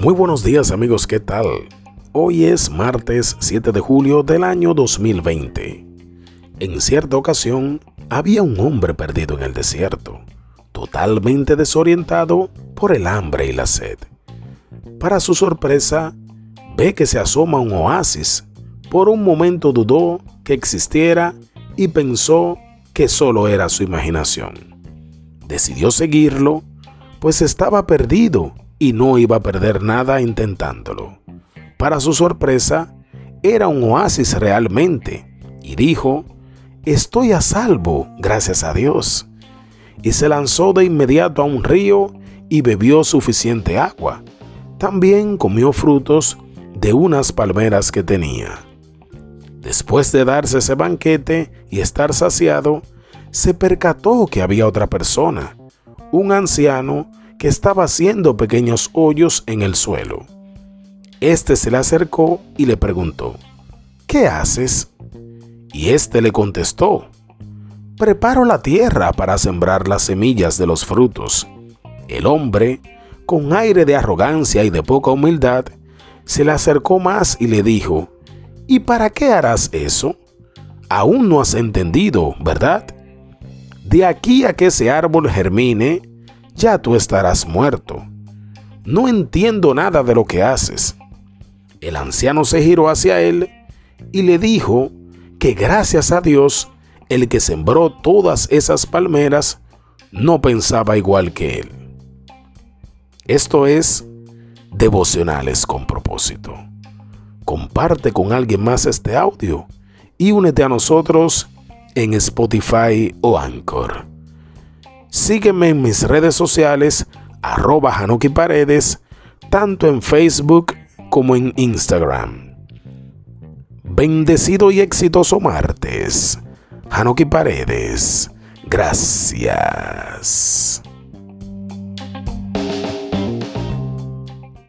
Muy buenos días amigos, ¿qué tal? Hoy es martes 7 de julio del año 2020. En cierta ocasión había un hombre perdido en el desierto, totalmente desorientado por el hambre y la sed. Para su sorpresa, ve que se asoma un oasis. Por un momento dudó que existiera y pensó que solo era su imaginación. Decidió seguirlo, pues estaba perdido y no iba a perder nada intentándolo. Para su sorpresa, era un oasis realmente, y dijo, estoy a salvo, gracias a Dios. Y se lanzó de inmediato a un río y bebió suficiente agua. También comió frutos de unas palmeras que tenía. Después de darse ese banquete y estar saciado, se percató que había otra persona, un anciano que estaba haciendo pequeños hoyos en el suelo. Este se le acercó y le preguntó, ¿qué haces? Y éste le contestó, preparo la tierra para sembrar las semillas de los frutos. El hombre, con aire de arrogancia y de poca humildad, se le acercó más y le dijo, ¿y para qué harás eso? Aún no has entendido, ¿verdad? De aquí a que ese árbol germine, ya tú estarás muerto. No entiendo nada de lo que haces. El anciano se giró hacia él y le dijo que gracias a Dios, el que sembró todas esas palmeras no pensaba igual que él. Esto es devocionales con propósito. Comparte con alguien más este audio y únete a nosotros en Spotify o Anchor. Sígueme en mis redes sociales, arroba Hanuki Paredes, tanto en Facebook como en Instagram. Bendecido y exitoso martes. Hanuki Paredes. Gracias.